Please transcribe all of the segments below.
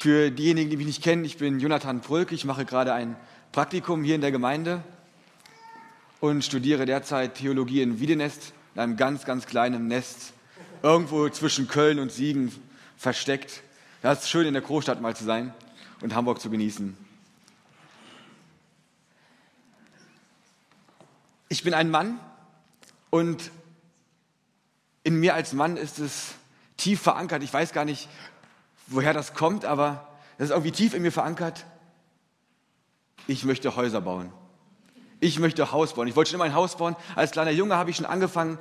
Für diejenigen, die mich nicht kennen, ich bin Jonathan Prölk. Ich mache gerade ein Praktikum hier in der Gemeinde und studiere derzeit Theologie in Wiedenest, in einem ganz, ganz kleinen Nest, irgendwo zwischen Köln und Siegen versteckt. Ja, es ist schön, in der Großstadt mal zu sein und Hamburg zu genießen. Ich bin ein Mann und in mir als Mann ist es tief verankert. Ich weiß gar nicht, woher das kommt, aber das ist irgendwie tief in mir verankert. Ich möchte Häuser bauen. Ich möchte Haus bauen. Ich wollte schon immer ein Haus bauen. Als kleiner Junge habe ich schon angefangen,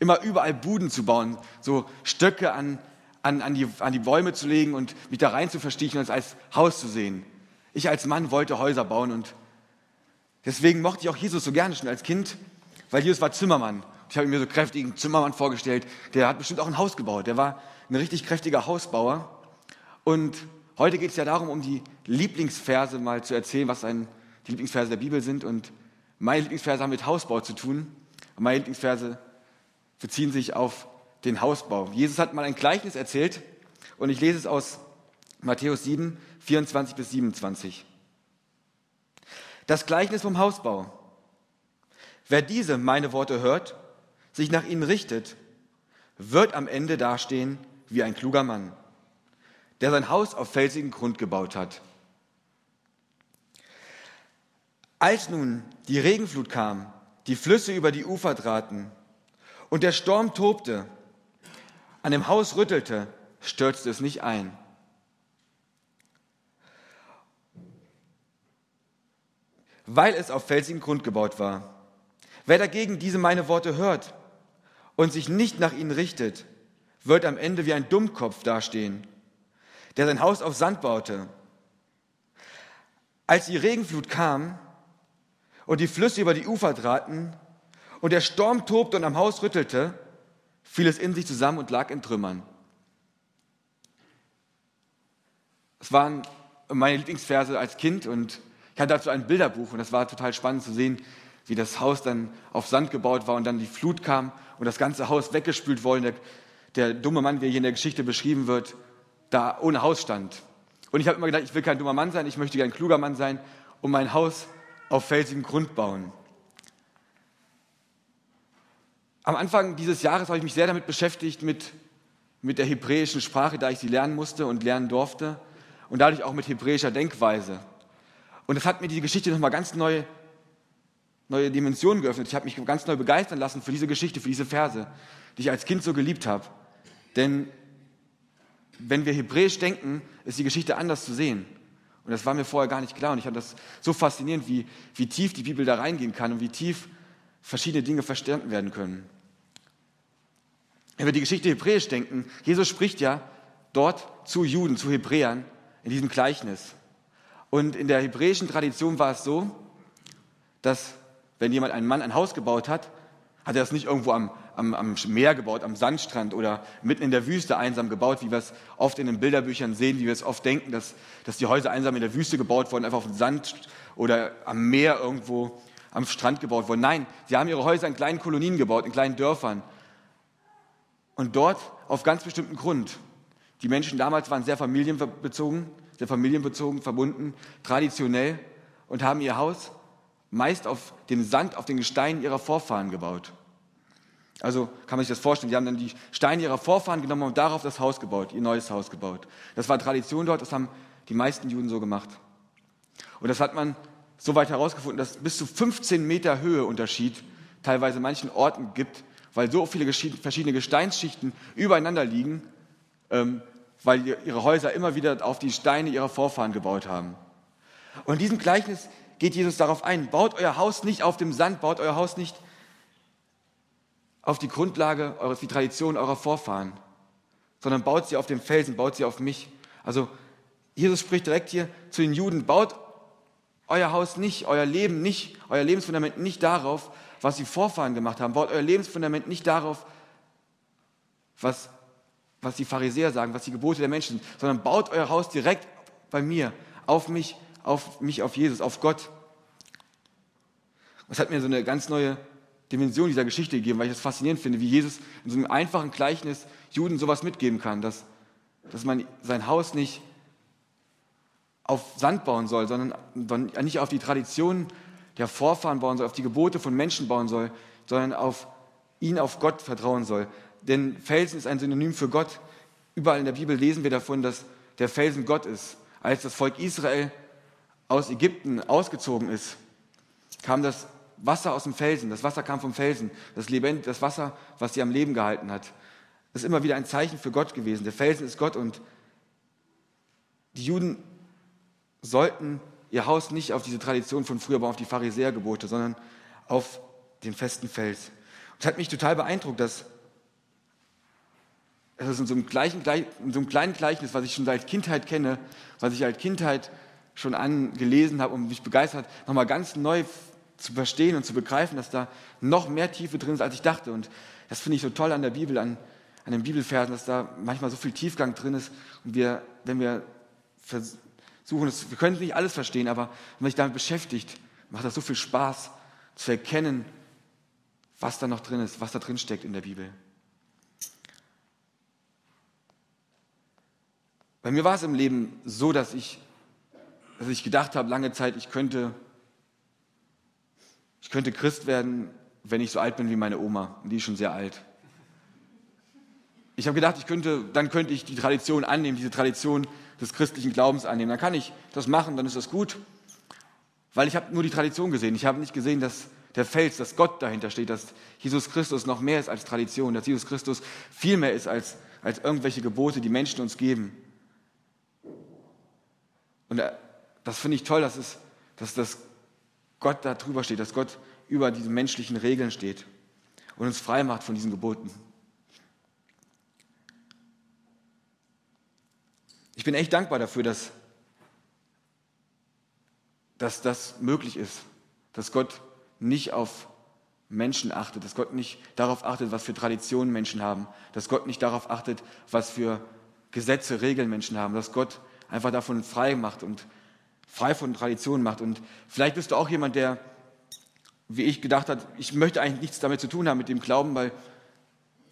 immer überall Buden zu bauen, so Stöcke an, an, an, die, an die Bäume zu legen und mich da rein zu verstiechen und es als Haus zu sehen. Ich als Mann wollte Häuser bauen und deswegen mochte ich auch Jesus so gerne schon als Kind, weil Jesus war Zimmermann. Ich habe mir so kräftigen Zimmermann vorgestellt, der hat bestimmt auch ein Haus gebaut. Der war ein richtig kräftiger Hausbauer. Und heute geht es ja darum, um die Lieblingsverse mal zu erzählen, was ein, die Lieblingsverse der Bibel sind. Und meine Lieblingsverse haben mit Hausbau zu tun. Und meine Lieblingsverse beziehen sich auf den Hausbau. Jesus hat mal ein Gleichnis erzählt und ich lese es aus Matthäus 7, 24 bis 27. Das Gleichnis vom Hausbau. Wer diese meine Worte hört, sich nach ihnen richtet, wird am Ende dastehen wie ein kluger Mann der sein Haus auf felsigen Grund gebaut hat. Als nun die Regenflut kam, die Flüsse über die Ufer traten und der Sturm tobte, an dem Haus rüttelte, stürzte es nicht ein. Weil es auf felsigen Grund gebaut war. Wer dagegen diese meine Worte hört und sich nicht nach ihnen richtet, wird am Ende wie ein Dummkopf dastehen der sein Haus auf Sand baute. Als die Regenflut kam und die Flüsse über die Ufer traten und der Sturm tobte und am Haus rüttelte, fiel es in sich zusammen und lag in Trümmern. Es waren meine Lieblingsverse als Kind und ich hatte dazu ein Bilderbuch und das war total spannend zu sehen, wie das Haus dann auf Sand gebaut war und dann die Flut kam und das ganze Haus weggespült wurde. Der, der dumme Mann, wie er hier in der Geschichte beschrieben wird, da ohne Haus stand. Und ich habe immer gedacht, ich will kein dummer Mann sein, ich möchte ein kluger Mann sein und mein Haus auf felsigem Grund bauen. Am Anfang dieses Jahres habe ich mich sehr damit beschäftigt, mit, mit der hebräischen Sprache, da ich sie lernen musste und lernen durfte und dadurch auch mit hebräischer Denkweise. Und das hat mir die Geschichte nochmal ganz neue, neue Dimensionen geöffnet. Ich habe mich ganz neu begeistern lassen für diese Geschichte, für diese Verse, die ich als Kind so geliebt habe. Denn wenn wir hebräisch denken, ist die Geschichte anders zu sehen. Und das war mir vorher gar nicht klar. Und ich fand das so faszinierend, wie, wie tief die Bibel da reingehen kann und wie tief verschiedene Dinge verstanden werden können. Wenn wir die Geschichte hebräisch denken, Jesus spricht ja dort zu Juden, zu Hebräern in diesem Gleichnis. Und in der hebräischen Tradition war es so, dass wenn jemand einen Mann ein Haus gebaut hat, hat er das nicht irgendwo am, am, am Meer gebaut, am Sandstrand oder mitten in der Wüste einsam gebaut, wie wir es oft in den Bilderbüchern sehen, wie wir es oft denken, dass, dass die Häuser einsam in der Wüste gebaut wurden, einfach auf dem Sand oder am Meer irgendwo am Strand gebaut wurden. Nein, sie haben ihre Häuser in kleinen Kolonien gebaut, in kleinen Dörfern. Und dort auf ganz bestimmten Grund. Die Menschen damals waren sehr familienbezogen, sehr familienbezogen, verbunden, traditionell und haben ihr Haus meist auf dem Sand, auf den Gesteinen ihrer Vorfahren gebaut. Also kann man sich das vorstellen. Die haben dann die Steine ihrer Vorfahren genommen und darauf das Haus gebaut, ihr neues Haus gebaut. Das war Tradition dort, das haben die meisten Juden so gemacht. Und das hat man so weit herausgefunden, dass es bis zu 15 Meter Höheunterschied teilweise manchen Orten gibt, weil so viele verschiedene Gesteinsschichten übereinander liegen, ähm, weil ihre Häuser immer wieder auf die Steine ihrer Vorfahren gebaut haben. Und in diesem Gleichnis geht Jesus darauf ein, baut euer Haus nicht auf dem Sand, baut euer Haus nicht auf die Grundlage, auf die Tradition eurer Vorfahren, sondern baut sie auf dem Felsen, baut sie auf mich. Also Jesus spricht direkt hier zu den Juden, baut euer Haus nicht, euer Leben nicht, euer Lebensfundament nicht darauf, was die Vorfahren gemacht haben. Baut euer Lebensfundament nicht darauf, was, was die Pharisäer sagen, was die Gebote der Menschen sind, sondern baut euer Haus direkt bei mir, auf mich, auf mich, auf Jesus, auf Gott. Das hat mir so eine ganz neue Dimension dieser Geschichte gegeben, weil ich das faszinierend finde, wie Jesus in so einem einfachen Gleichnis Juden sowas mitgeben kann, dass, dass man sein Haus nicht auf Sand bauen soll, sondern nicht auf die Tradition der Vorfahren bauen soll, auf die Gebote von Menschen bauen soll, sondern auf ihn, auf Gott vertrauen soll. Denn Felsen ist ein Synonym für Gott. Überall in der Bibel lesen wir davon, dass der Felsen Gott ist. Als das Volk Israel aus Ägypten ausgezogen ist, kam das Wasser aus dem Felsen. Das Wasser kam vom Felsen. Das, Lebend, das Wasser, was sie am Leben gehalten hat. Das ist immer wieder ein Zeichen für Gott gewesen. Der Felsen ist Gott und die Juden sollten ihr Haus nicht auf diese Tradition von früher bauen, auf die Pharisäergebote, sondern auf den festen Fels. Und es hat mich total beeindruckt, dass es in so, einem in so einem kleinen Gleichnis, was ich schon seit Kindheit kenne, was ich als Kindheit schon angelesen habe und mich begeistert nochmal ganz neu zu verstehen und zu begreifen, dass da noch mehr Tiefe drin ist, als ich dachte. Und das finde ich so toll an der Bibel, an, an den Bibelversen, dass da manchmal so viel Tiefgang drin ist. Und wir, wenn wir versuchen, das, wir können nicht alles verstehen, aber wenn man sich damit beschäftigt, macht das so viel Spaß zu erkennen, was da noch drin ist, was da drin steckt in der Bibel. Bei mir war es im Leben so, dass ich, dass ich gedacht habe, lange Zeit, ich könnte, ich könnte Christ werden, wenn ich so alt bin wie meine Oma. Die ist schon sehr alt. Ich habe gedacht, ich könnte, dann könnte ich die Tradition annehmen, diese Tradition des christlichen Glaubens annehmen. Dann kann ich das machen, dann ist das gut. Weil ich habe nur die Tradition gesehen. Ich habe nicht gesehen, dass der Fels, dass Gott dahinter steht, dass Jesus Christus noch mehr ist als Tradition, dass Jesus Christus viel mehr ist als, als irgendwelche Gebote, die Menschen uns geben. Und äh, das finde ich toll, dass, es, dass das Gott da drüber steht, dass Gott über diese menschlichen Regeln steht und uns frei macht von diesen Geboten. Ich bin echt dankbar dafür, dass, dass das möglich ist, dass Gott nicht auf Menschen achtet, dass Gott nicht darauf achtet, was für Traditionen Menschen haben, dass Gott nicht darauf achtet, was für Gesetze, Regeln Menschen haben, dass Gott einfach davon frei macht und frei von Traditionen macht. Und vielleicht bist du auch jemand, der, wie ich gedacht hat, ich möchte eigentlich nichts damit zu tun haben mit dem Glauben, weil,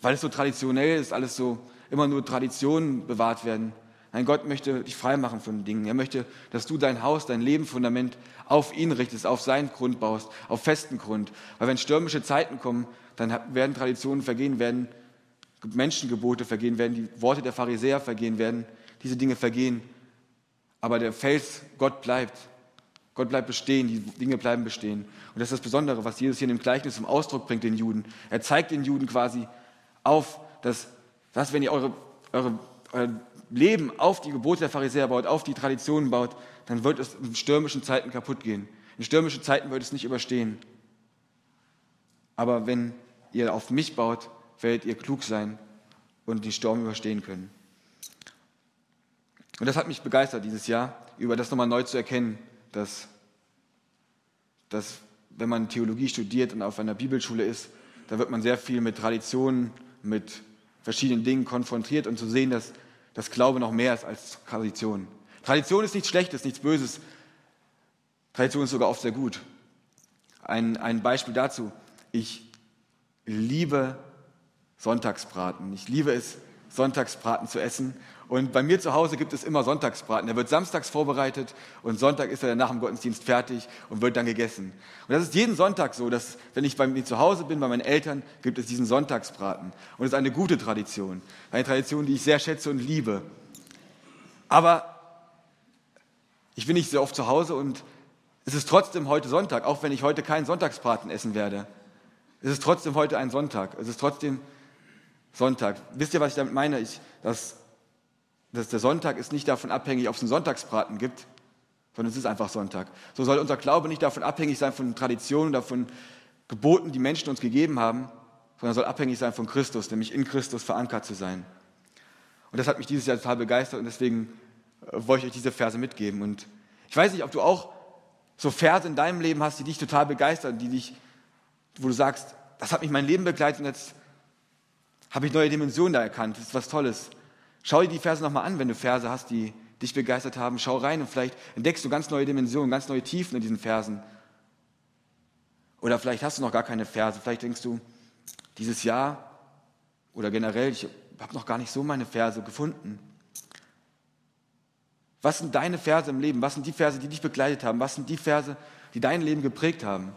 weil es so traditionell ist, alles so immer nur Traditionen bewahrt werden. Nein, Gott möchte dich frei machen von Dingen. Er möchte, dass du dein Haus, dein Lebenfundament auf ihn richtest, auf seinen Grund baust, auf festen Grund. Weil wenn stürmische Zeiten kommen, dann werden Traditionen vergehen, werden Menschengebote vergehen, werden die Worte der Pharisäer vergehen, werden diese Dinge vergehen. Aber der Fels, Gott bleibt. Gott bleibt bestehen, die Dinge bleiben bestehen. Und das ist das Besondere, was Jesus hier in dem Gleichnis zum Ausdruck bringt, den Juden. Er zeigt den Juden quasi auf, dass, dass wenn ihr eure, eure, euer Leben auf die Gebote der Pharisäer baut, auf die Traditionen baut, dann wird es in stürmischen Zeiten kaputt gehen. In stürmischen Zeiten wird es nicht überstehen. Aber wenn ihr auf mich baut, werdet ihr klug sein und den Sturm überstehen können. Und das hat mich begeistert dieses Jahr, über das nochmal neu zu erkennen, dass, dass wenn man Theologie studiert und auf einer Bibelschule ist, da wird man sehr viel mit Traditionen, mit verschiedenen Dingen konfrontiert und zu sehen, dass das Glaube noch mehr ist als Tradition. Tradition ist nichts Schlechtes, nichts Böses. Tradition ist sogar oft sehr gut. Ein, ein Beispiel dazu. Ich liebe Sonntagsbraten. Ich liebe es, Sonntagsbraten zu essen. Und bei mir zu Hause gibt es immer Sonntagsbraten. Der wird samstags vorbereitet und Sonntag ist er dann nach dem Gottesdienst fertig und wird dann gegessen. Und das ist jeden Sonntag so, dass wenn ich bei mir zu Hause bin, bei meinen Eltern, gibt es diesen Sonntagsbraten. Und es ist eine gute Tradition. Eine Tradition, die ich sehr schätze und liebe. Aber ich bin nicht sehr oft zu Hause und es ist trotzdem heute Sonntag, auch wenn ich heute keinen Sonntagsbraten essen werde. Es ist trotzdem heute ein Sonntag. Es ist trotzdem Sonntag. Wisst ihr, was ich damit meine? Ich, dass dass der Sonntag ist nicht davon abhängig, ob es einen Sonntagsbraten gibt, sondern es ist einfach Sonntag. So soll unser Glaube nicht davon abhängig sein von Traditionen oder von Geboten, die Menschen uns gegeben haben, sondern soll abhängig sein von Christus, nämlich in Christus verankert zu sein. Und das hat mich dieses Jahr total begeistert und deswegen äh, wollte ich euch diese Verse mitgeben. Und ich weiß nicht, ob du auch so Verse in deinem Leben hast, die dich total begeistern, die dich, wo du sagst, das hat mich mein Leben begleitet und jetzt habe ich neue Dimensionen da erkannt. Das ist was Tolles. Schau dir die Verse nochmal an, wenn du Verse hast, die dich begeistert haben. Schau rein und vielleicht entdeckst du ganz neue Dimensionen, ganz neue Tiefen in diesen Versen. Oder vielleicht hast du noch gar keine Verse. Vielleicht denkst du, dieses Jahr oder generell, ich habe noch gar nicht so meine Verse gefunden. Was sind deine Verse im Leben? Was sind die Verse, die dich begleitet haben? Was sind die Verse, die dein Leben geprägt haben?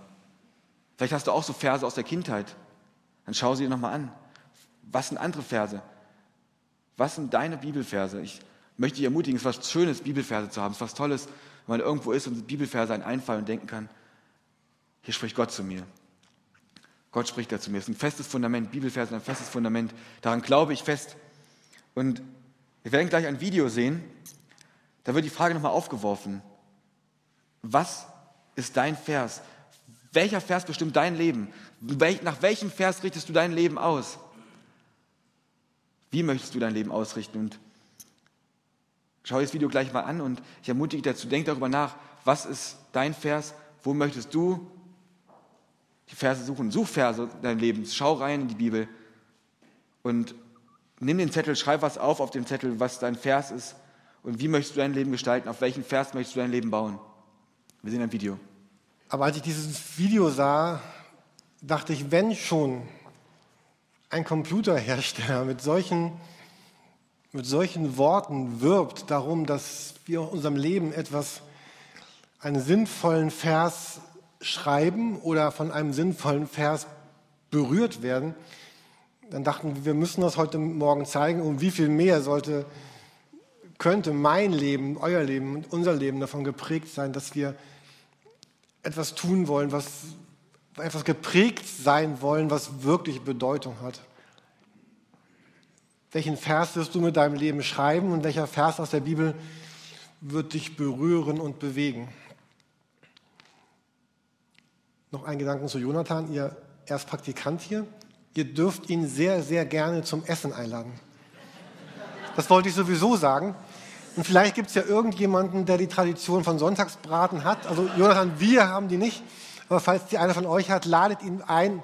Vielleicht hast du auch so Verse aus der Kindheit. Dann schau sie dir nochmal an. Was sind andere Verse? Was sind deine Bibelverse? Ich möchte dich ermutigen, es ist was Schönes, Bibelverse zu haben. Es ist was Tolles, wenn man irgendwo ist und Bibelverse einen einfallen und denken kann, hier spricht Gott zu mir. Gott spricht da zu mir. Es ist ein festes Fundament, Bibelverse ein festes Fundament. Daran glaube ich fest. Und wir werden gleich ein Video sehen, da wird die Frage nochmal aufgeworfen. Was ist dein Vers? Welcher Vers bestimmt dein Leben? Nach welchem Vers richtest du dein Leben aus? Wie möchtest du dein Leben ausrichten? Und schau das Video gleich mal an und ich ermutige dich dazu, denk darüber nach, was ist dein Vers? Wo möchtest du die Verse suchen? Such Verse dein Leben. Schau rein in die Bibel und nimm den Zettel, schreib was auf auf dem Zettel, was dein Vers ist und wie möchtest du dein Leben gestalten? Auf welchen Vers möchtest du dein Leben bauen? Wir sehen ein Video. Aber als ich dieses Video sah, dachte ich, wenn schon ein Computerhersteller mit solchen, mit solchen Worten wirbt darum, dass wir in unserem Leben etwas, einen sinnvollen Vers schreiben oder von einem sinnvollen Vers berührt werden, dann dachten wir, wir müssen das heute Morgen zeigen und wie viel mehr sollte könnte mein Leben, euer Leben und unser Leben davon geprägt sein, dass wir etwas tun wollen, was etwas geprägt sein wollen, was wirklich Bedeutung hat. Welchen Vers wirst du mit deinem Leben schreiben und welcher Vers aus der Bibel wird dich berühren und bewegen? Noch ein Gedanken zu Jonathan, ihr erst Praktikant hier. Ihr dürft ihn sehr, sehr gerne zum Essen einladen. Das wollte ich sowieso sagen. Und vielleicht gibt es ja irgendjemanden, der die Tradition von Sonntagsbraten hat. Also Jonathan, wir haben die nicht. Aber falls die einer von euch hat, ladet ihn ein,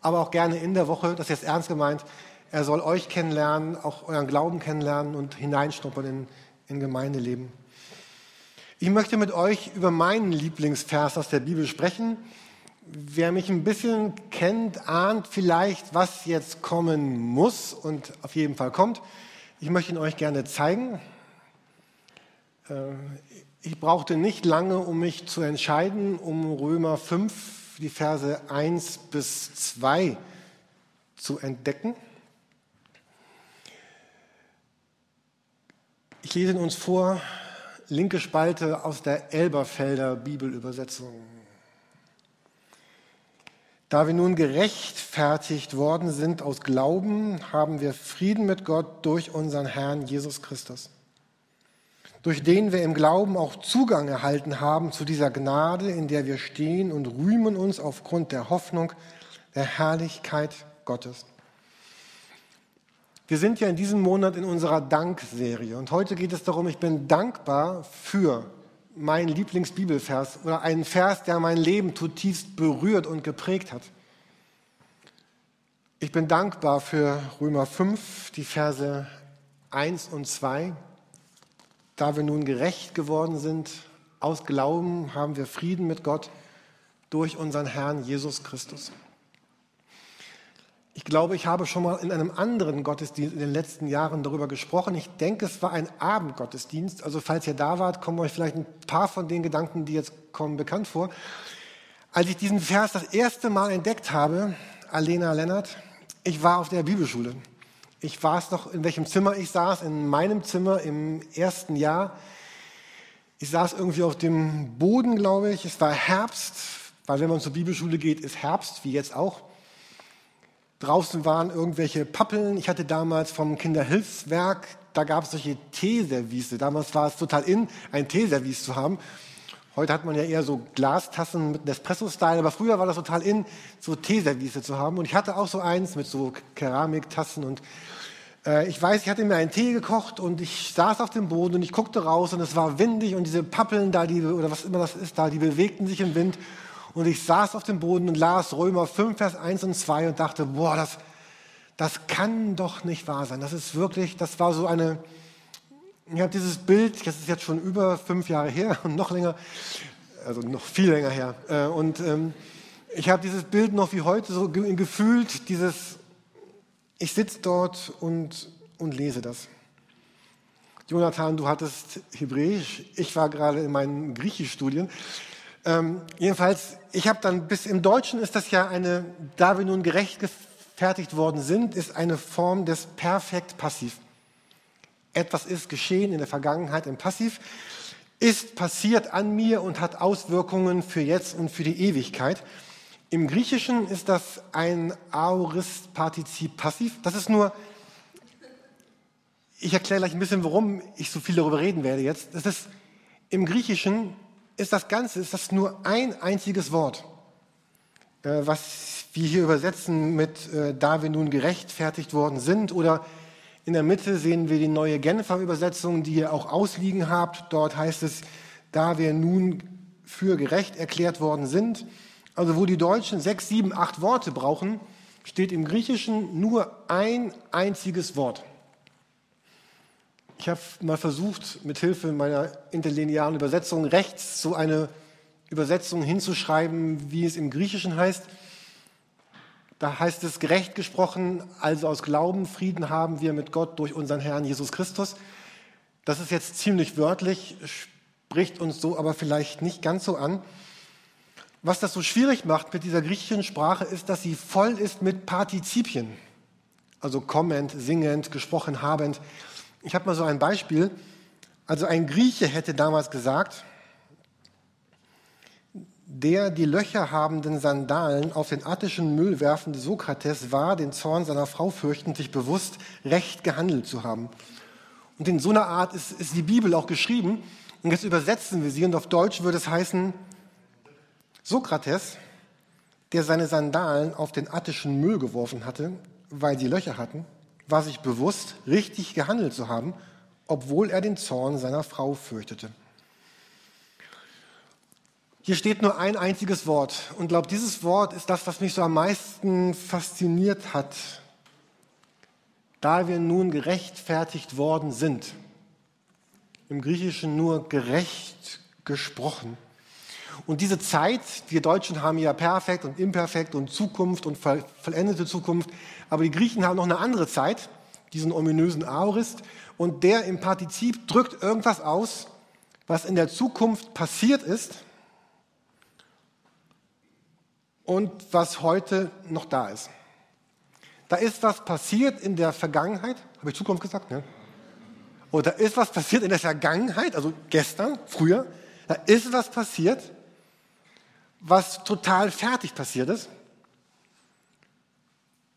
aber auch gerne in der Woche, das ist jetzt ernst gemeint. Er soll euch kennenlernen, auch euren Glauben kennenlernen und hineinschnuppern in, in Gemeindeleben. Ich möchte mit euch über meinen Lieblingsvers aus der Bibel sprechen. Wer mich ein bisschen kennt, ahnt vielleicht, was jetzt kommen muss und auf jeden Fall kommt. Ich möchte ihn euch gerne zeigen. Ich brauchte nicht lange, um mich zu entscheiden, um Römer 5, die Verse 1 bis 2 zu entdecken. Ich lese uns vor, linke Spalte aus der Elberfelder Bibelübersetzung. Da wir nun gerechtfertigt worden sind aus Glauben, haben wir Frieden mit Gott durch unseren Herrn Jesus Christus, durch den wir im Glauben auch Zugang erhalten haben zu dieser Gnade, in der wir stehen und rühmen uns aufgrund der Hoffnung der Herrlichkeit Gottes. Wir sind ja in diesem Monat in unserer Dankserie und heute geht es darum, ich bin dankbar für mein Lieblingsbibelvers oder einen Vers, der mein Leben zutiefst berührt und geprägt hat. Ich bin dankbar für Römer 5, die Verse 1 und 2. Da wir nun gerecht geworden sind, aus Glauben haben wir Frieden mit Gott durch unseren Herrn Jesus Christus. Ich glaube, ich habe schon mal in einem anderen Gottesdienst in den letzten Jahren darüber gesprochen. Ich denke, es war ein Abendgottesdienst. Also falls ihr da wart, kommen euch vielleicht ein paar von den Gedanken, die jetzt kommen, bekannt vor. Als ich diesen Vers das erste Mal entdeckt habe, Alena Lennart, ich war auf der Bibelschule. Ich es noch, in welchem Zimmer ich saß, in meinem Zimmer im ersten Jahr. Ich saß irgendwie auf dem Boden, glaube ich. Es war Herbst, weil wenn man zur Bibelschule geht, ist Herbst, wie jetzt auch. Draußen waren irgendwelche Pappeln. Ich hatte damals vom Kinderhilfswerk, da gab es solche Teeservice. Damals war es total in, ein Teeservice zu haben. Heute hat man ja eher so Glastassen mit Nespresso-Style, aber früher war das total in, so Teeservice zu haben. Und ich hatte auch so eins mit so Keramiktassen und äh, ich weiß, ich hatte mir einen Tee gekocht und ich saß auf dem Boden und ich guckte raus und es war windig und diese Pappeln da, die, oder was immer das ist da, die bewegten sich im Wind und ich saß auf dem Boden und las Römer 5, Vers 1 und 2 und dachte, boah, das, das kann doch nicht wahr sein. Das ist wirklich, das war so eine, ich habe dieses Bild, das ist jetzt schon über fünf Jahre her und noch länger, also noch viel länger her. Äh, und ähm, ich habe dieses Bild noch wie heute so gefühlt, dieses, ich sitze dort und, und lese das. Jonathan, du hattest Hebräisch, ich war gerade in meinen Griechischstudien. Ähm, jedenfalls, ich habe dann bis im Deutschen ist das ja eine, da wir nun gerecht gefertigt worden sind, ist eine Form des Perfekt Passiv. Etwas ist geschehen in der Vergangenheit im Passiv, ist passiert an mir und hat Auswirkungen für jetzt und für die Ewigkeit. Im Griechischen ist das ein Aorist-Partizip passiv. Das ist nur, ich erkläre gleich ein bisschen, warum ich so viel darüber reden werde jetzt. Das ist, Im Griechischen ist das Ganze, ist das nur ein einziges Wort, äh, was wir hier übersetzen mit, äh, da wir nun gerechtfertigt worden sind. Oder in der Mitte sehen wir die neue Genfer Übersetzung, die ihr auch ausliegen habt. Dort heißt es, da wir nun für gerecht erklärt worden sind. Also wo die Deutschen sechs, sieben, acht Worte brauchen, steht im Griechischen nur ein einziges Wort. Ich habe mal versucht, mit Hilfe meiner interlinearen Übersetzung rechts so eine Übersetzung hinzuschreiben, wie es im Griechischen heißt. Da heißt es gerecht gesprochen, also aus Glauben Frieden haben wir mit Gott durch unseren Herrn Jesus Christus. Das ist jetzt ziemlich wörtlich, spricht uns so aber vielleicht nicht ganz so an. Was das so schwierig macht mit dieser griechischen Sprache, ist, dass sie voll ist mit Partizipien. Also kommend, singend, gesprochen habend. Ich habe mal so ein Beispiel. Also ein Grieche hätte damals gesagt, der die Löcher habenden Sandalen auf den attischen Müll werfende Sokrates war, den Zorn seiner Frau fürchtend, sich bewusst recht gehandelt zu haben. Und in so einer Art ist, ist die Bibel auch geschrieben. Und jetzt übersetzen wir sie und auf Deutsch würde es heißen, Sokrates, der seine Sandalen auf den attischen Müll geworfen hatte, weil sie Löcher hatten, war sich bewusst, richtig gehandelt zu haben, obwohl er den Zorn seiner Frau fürchtete. Hier steht nur ein einziges Wort und glaube, dieses Wort ist das, was mich so am meisten fasziniert hat, da wir nun gerechtfertigt worden sind. Im Griechischen nur gerecht gesprochen. Und diese Zeit, wir Deutschen haben ja perfekt und imperfekt und Zukunft und vollendete Zukunft, aber die Griechen haben noch eine andere Zeit, diesen ominösen Aorist, und der im Partizip drückt irgendwas aus, was in der Zukunft passiert ist und was heute noch da ist. Da ist was passiert in der Vergangenheit, habe ich Zukunft gesagt, ne? Oder da ist was passiert in der Vergangenheit, also gestern, früher, da ist was passiert was total fertig passiert ist.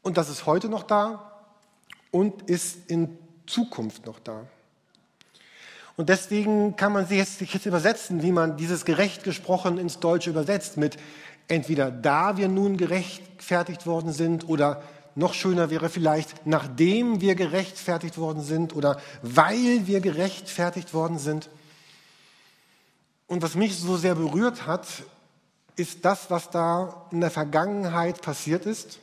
Und das ist heute noch da und ist in Zukunft noch da. Und deswegen kann man sich jetzt, sich jetzt übersetzen, wie man dieses gerecht gesprochen ins Deutsche übersetzt, mit entweder da wir nun gerechtfertigt worden sind oder noch schöner wäre vielleicht, nachdem wir gerechtfertigt worden sind oder weil wir gerechtfertigt worden sind. Und was mich so sehr berührt hat, ist das, was da in der Vergangenheit passiert ist.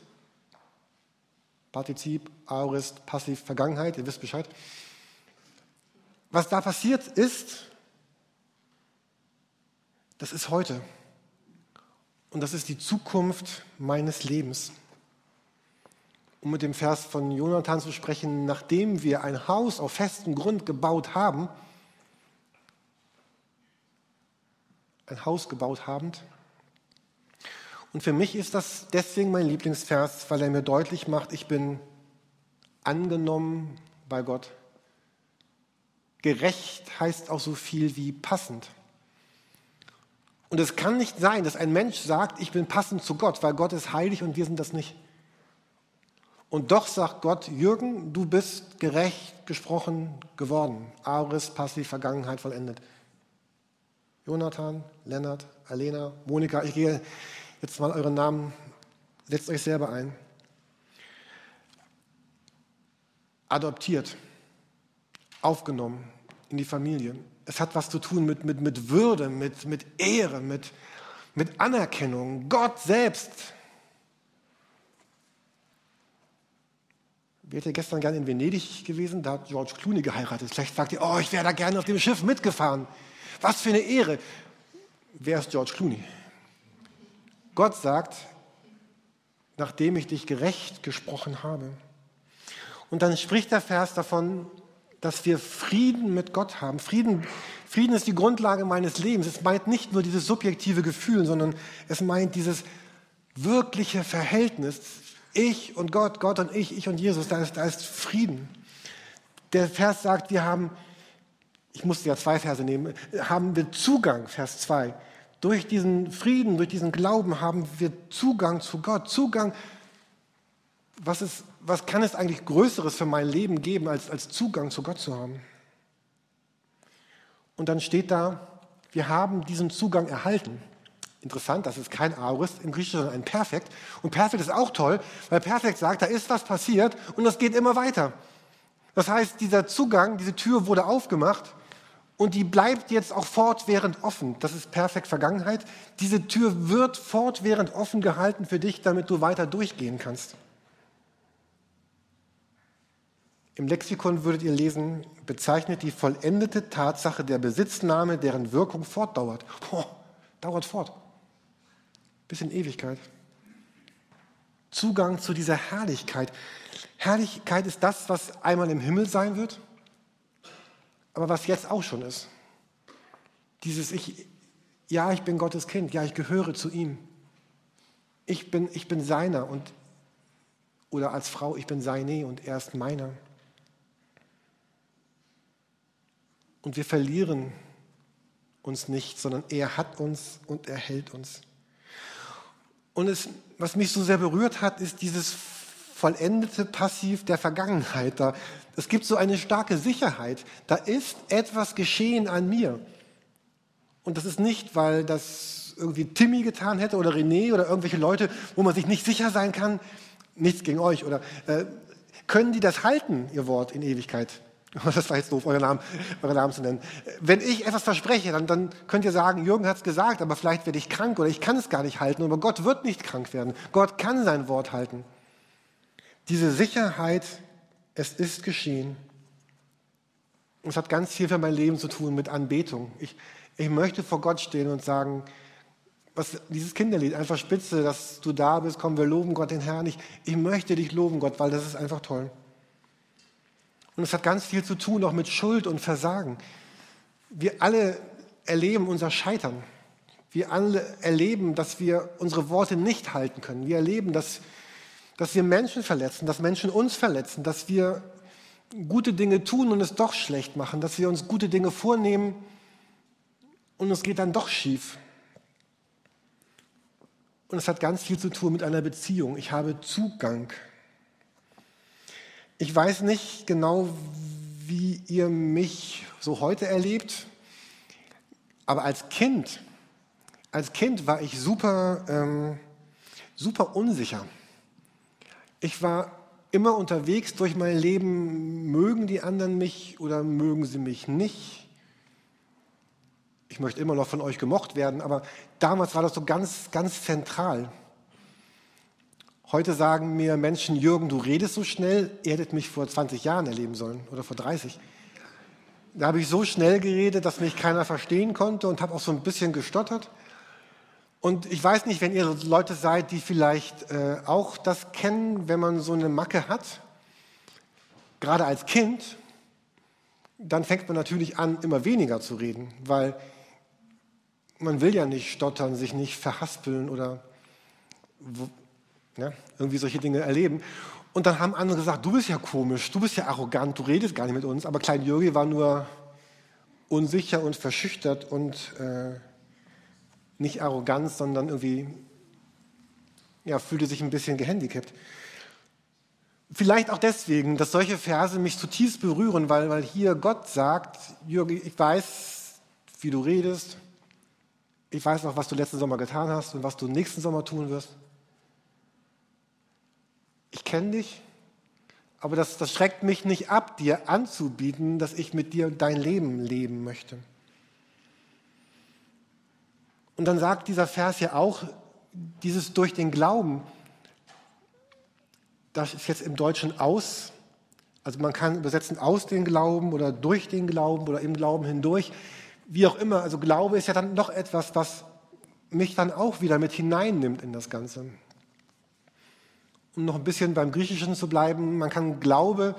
Partizip, Aorist, Passiv, Vergangenheit, ihr wisst Bescheid. Was da passiert ist, das ist heute. Und das ist die Zukunft meines Lebens. Um mit dem Vers von Jonathan zu sprechen, nachdem wir ein Haus auf festem Grund gebaut haben, ein Haus gebaut habend, und für mich ist das deswegen mein Lieblingsvers, weil er mir deutlich macht, ich bin angenommen bei Gott. Gerecht heißt auch so viel wie passend. Und es kann nicht sein, dass ein Mensch sagt, ich bin passend zu Gott, weil Gott ist heilig und wir sind das nicht. Und doch sagt Gott, Jürgen, du bist gerecht gesprochen geworden. Auris, passiv, Vergangenheit vollendet. Jonathan, Lennart, Alena, Monika, ich gehe jetzt mal euren Namen, setzt euch selber ein. Adoptiert, aufgenommen in die Familie. Es hat was zu tun mit, mit, mit Würde, mit, mit Ehre, mit, mit Anerkennung. Gott selbst. Wärt ihr gestern gerne in Venedig gewesen? Da hat George Clooney geheiratet. Vielleicht sagt ihr, oh, ich wäre da gerne auf dem Schiff mitgefahren. Was für eine Ehre. Wer ist George Clooney? Gott sagt, nachdem ich dich gerecht gesprochen habe. Und dann spricht der Vers davon, dass wir Frieden mit Gott haben. Frieden, Frieden ist die Grundlage meines Lebens. Es meint nicht nur dieses subjektive Gefühl, sondern es meint dieses wirkliche Verhältnis. Ich und Gott, Gott und ich, ich und Jesus, da ist, da ist Frieden. Der Vers sagt, wir haben, ich musste ja zwei Verse nehmen, haben wir Zugang, Vers 2. Durch diesen Frieden, durch diesen Glauben haben wir Zugang zu Gott. Zugang, was, ist, was kann es eigentlich Größeres für mein Leben geben, als, als Zugang zu Gott zu haben? Und dann steht da, wir haben diesen Zugang erhalten. Interessant, das ist kein Aorist im Griechischen, ein Perfekt. Und Perfekt ist auch toll, weil Perfekt sagt, da ist was passiert und das geht immer weiter. Das heißt, dieser Zugang, diese Tür wurde aufgemacht und die bleibt jetzt auch fortwährend offen. Das ist perfekt Vergangenheit. Diese Tür wird fortwährend offen gehalten für dich, damit du weiter durchgehen kannst. Im Lexikon würdet ihr lesen, bezeichnet die vollendete Tatsache der Besitznahme, deren Wirkung fortdauert. Boah, dauert fort. Bis in Ewigkeit. Zugang zu dieser Herrlichkeit. Herrlichkeit ist das, was einmal im Himmel sein wird, aber was jetzt auch schon ist. Dieses Ich, ja, ich bin Gottes Kind, ja, ich gehöre zu ihm. Ich bin, ich bin seiner und, oder als Frau, ich bin seine und er ist meiner. Und wir verlieren uns nicht, sondern er hat uns und er hält uns. Und es, was mich so sehr berührt hat, ist dieses vollendete Passiv der Vergangenheit. Da, es gibt so eine starke Sicherheit. Da ist etwas geschehen an mir. Und das ist nicht, weil das irgendwie Timmy getan hätte oder René oder irgendwelche Leute, wo man sich nicht sicher sein kann. Nichts gegen euch. Oder äh, können die das halten, ihr Wort in Ewigkeit? Das war jetzt doof, eure Namen, eure Namen zu nennen. Wenn ich etwas verspreche, dann, dann könnt ihr sagen, Jürgen hat es gesagt, aber vielleicht werde ich krank oder ich kann es gar nicht halten. Aber Gott wird nicht krank werden. Gott kann sein Wort halten. Diese Sicherheit, es ist geschehen. Es hat ganz viel für mein Leben zu tun mit Anbetung. Ich, ich möchte vor Gott stehen und sagen, was dieses Kinderlied, einfach spitze, dass du da bist, komm, wir loben Gott den Herrn. Ich, ich möchte dich loben, Gott, weil das ist einfach toll. Und es hat ganz viel zu tun auch mit Schuld und Versagen. Wir alle erleben unser Scheitern. Wir alle erleben, dass wir unsere Worte nicht halten können. Wir erleben, dass, dass wir Menschen verletzen, dass Menschen uns verletzen, dass wir gute Dinge tun und es doch schlecht machen, dass wir uns gute Dinge vornehmen und es geht dann doch schief. Und es hat ganz viel zu tun mit einer Beziehung. Ich habe Zugang ich weiß nicht genau, wie ihr mich so heute erlebt, aber als Kind, als Kind war ich super, ähm, super unsicher. Ich war immer unterwegs durch mein Leben, mögen die anderen mich oder mögen sie mich nicht. Ich möchte immer noch von euch gemocht werden, aber damals war das so ganz, ganz zentral. Heute sagen mir Menschen, Jürgen, du redest so schnell, ihr hättet mich vor 20 Jahren erleben sollen oder vor 30. Da habe ich so schnell geredet, dass mich keiner verstehen konnte und habe auch so ein bisschen gestottert. Und ich weiß nicht, wenn ihr Leute seid, die vielleicht äh, auch das kennen, wenn man so eine Macke hat, gerade als Kind, dann fängt man natürlich an, immer weniger zu reden, weil man will ja nicht stottern, sich nicht verhaspeln oder ja, irgendwie solche Dinge erleben. Und dann haben andere gesagt, du bist ja komisch, du bist ja arrogant, du redest gar nicht mit uns. Aber Klein Jürgi war nur unsicher und verschüchtert und äh, nicht arrogant, sondern irgendwie ja, fühlte sich ein bisschen gehandicapt. Vielleicht auch deswegen, dass solche Verse mich zutiefst berühren, weil, weil hier Gott sagt, Jürgi, ich weiß, wie du redest, ich weiß noch, was du letzten Sommer getan hast und was du nächsten Sommer tun wirst ich kenne dich, aber das, das schreckt mich nicht ab, dir anzubieten, dass ich mit dir dein Leben leben möchte. Und dann sagt dieser Vers ja auch, dieses durch den Glauben, das ist jetzt im Deutschen aus, also man kann übersetzen aus den Glauben oder durch den Glauben oder im Glauben hindurch, wie auch immer. Also Glaube ist ja dann noch etwas, was mich dann auch wieder mit hineinnimmt in das Ganze um noch ein bisschen beim Griechischen zu bleiben, man kann Glaube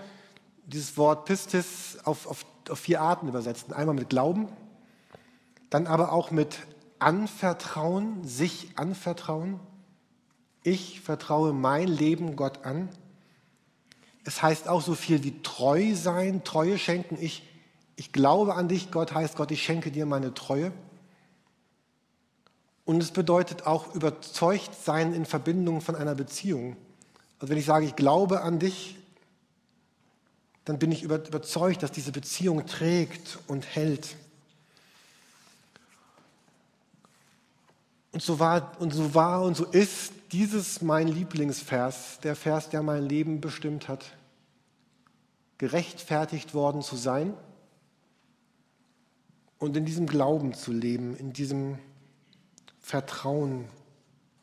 dieses Wort Pistis auf, auf, auf vier Arten übersetzen. Einmal mit Glauben, dann aber auch mit Anvertrauen, sich anvertrauen. Ich vertraue mein Leben Gott an. Es heißt auch so viel wie treu sein, Treue schenken. Ich, ich glaube an dich, Gott heißt Gott, ich schenke dir meine Treue. Und es bedeutet auch überzeugt sein in Verbindung von einer Beziehung. Also wenn ich sage, ich glaube an dich, dann bin ich überzeugt, dass diese Beziehung trägt und hält. Und so war und so war und so ist dieses mein Lieblingsvers, der Vers, der mein Leben bestimmt hat, gerechtfertigt worden zu sein und in diesem Glauben zu leben, in diesem Vertrauen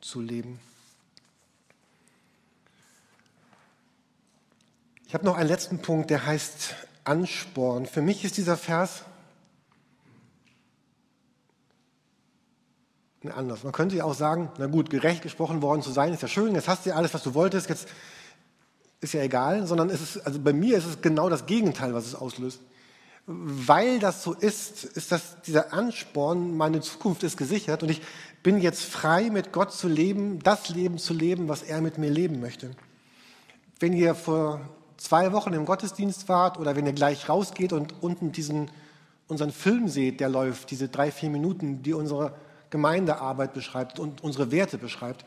zu leben. Ich habe noch einen letzten Punkt, der heißt Ansporn. Für mich ist dieser Vers anders. Man könnte ja auch sagen, na gut, gerecht gesprochen worden zu sein, ist ja schön, jetzt hast du ja alles, was du wolltest, jetzt ist ja egal, sondern es ist, also bei mir ist es genau das Gegenteil, was es auslöst. Weil das so ist, ist das dieser Ansporn, meine Zukunft ist gesichert und ich bin jetzt frei, mit Gott zu leben, das Leben zu leben, was er mit mir leben möchte. Wenn ihr vor zwei Wochen im Gottesdienst wart oder wenn ihr gleich rausgeht und unten diesen, unseren Film seht, der läuft, diese drei, vier Minuten, die unsere Gemeindearbeit beschreibt und unsere Werte beschreibt,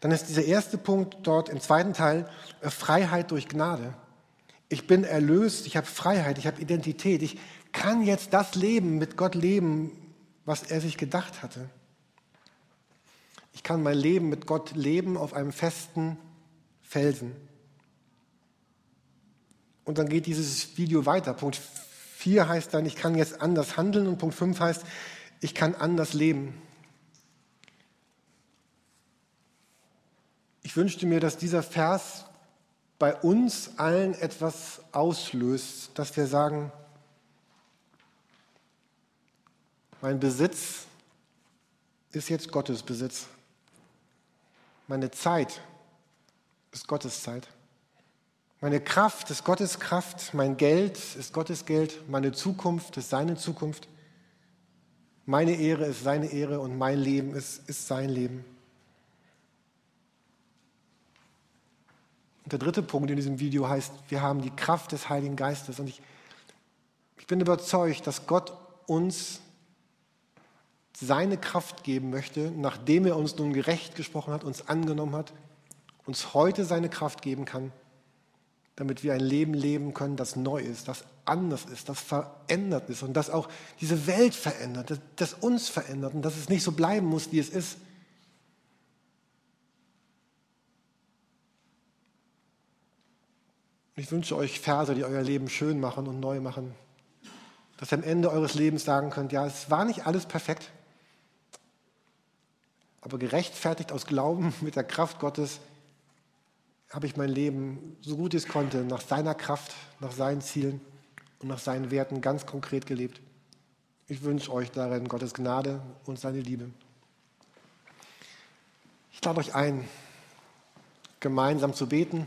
dann ist dieser erste Punkt dort im zweiten Teil äh, Freiheit durch Gnade. Ich bin erlöst, ich habe Freiheit, ich habe Identität, ich kann jetzt das Leben mit Gott leben, was er sich gedacht hatte. Ich kann mein Leben mit Gott leben auf einem festen Felsen. Und dann geht dieses Video weiter. Punkt 4 heißt dann, ich kann jetzt anders handeln und Punkt 5 heißt, ich kann anders leben. Ich wünschte mir, dass dieser Vers bei uns allen etwas auslöst, dass wir sagen, mein Besitz ist jetzt Gottes Besitz. Meine Zeit ist Gottes Zeit. Meine Kraft ist Gottes Kraft. Mein Geld ist Gottes Geld. Meine Zukunft ist seine Zukunft. Meine Ehre ist seine Ehre und mein Leben ist, ist sein Leben. Und der dritte Punkt in diesem Video heißt, wir haben die Kraft des Heiligen Geistes. Und ich, ich bin überzeugt, dass Gott uns seine Kraft geben möchte, nachdem er uns nun gerecht gesprochen hat, uns angenommen hat, uns heute seine Kraft geben kann, damit wir ein Leben leben können, das neu ist, das anders ist, das verändert ist und das auch diese Welt verändert, das, das uns verändert und dass es nicht so bleiben muss, wie es ist. Ich wünsche euch Verse, die euer Leben schön machen und neu machen. Dass ihr am Ende eures Lebens sagen könnt, ja, es war nicht alles perfekt, aber gerechtfertigt aus Glauben mit der Kraft Gottes habe ich mein Leben so gut es konnte nach seiner Kraft, nach seinen Zielen und nach seinen Werten ganz konkret gelebt. Ich wünsche euch darin Gottes Gnade und seine Liebe. Ich lade euch ein, gemeinsam zu beten.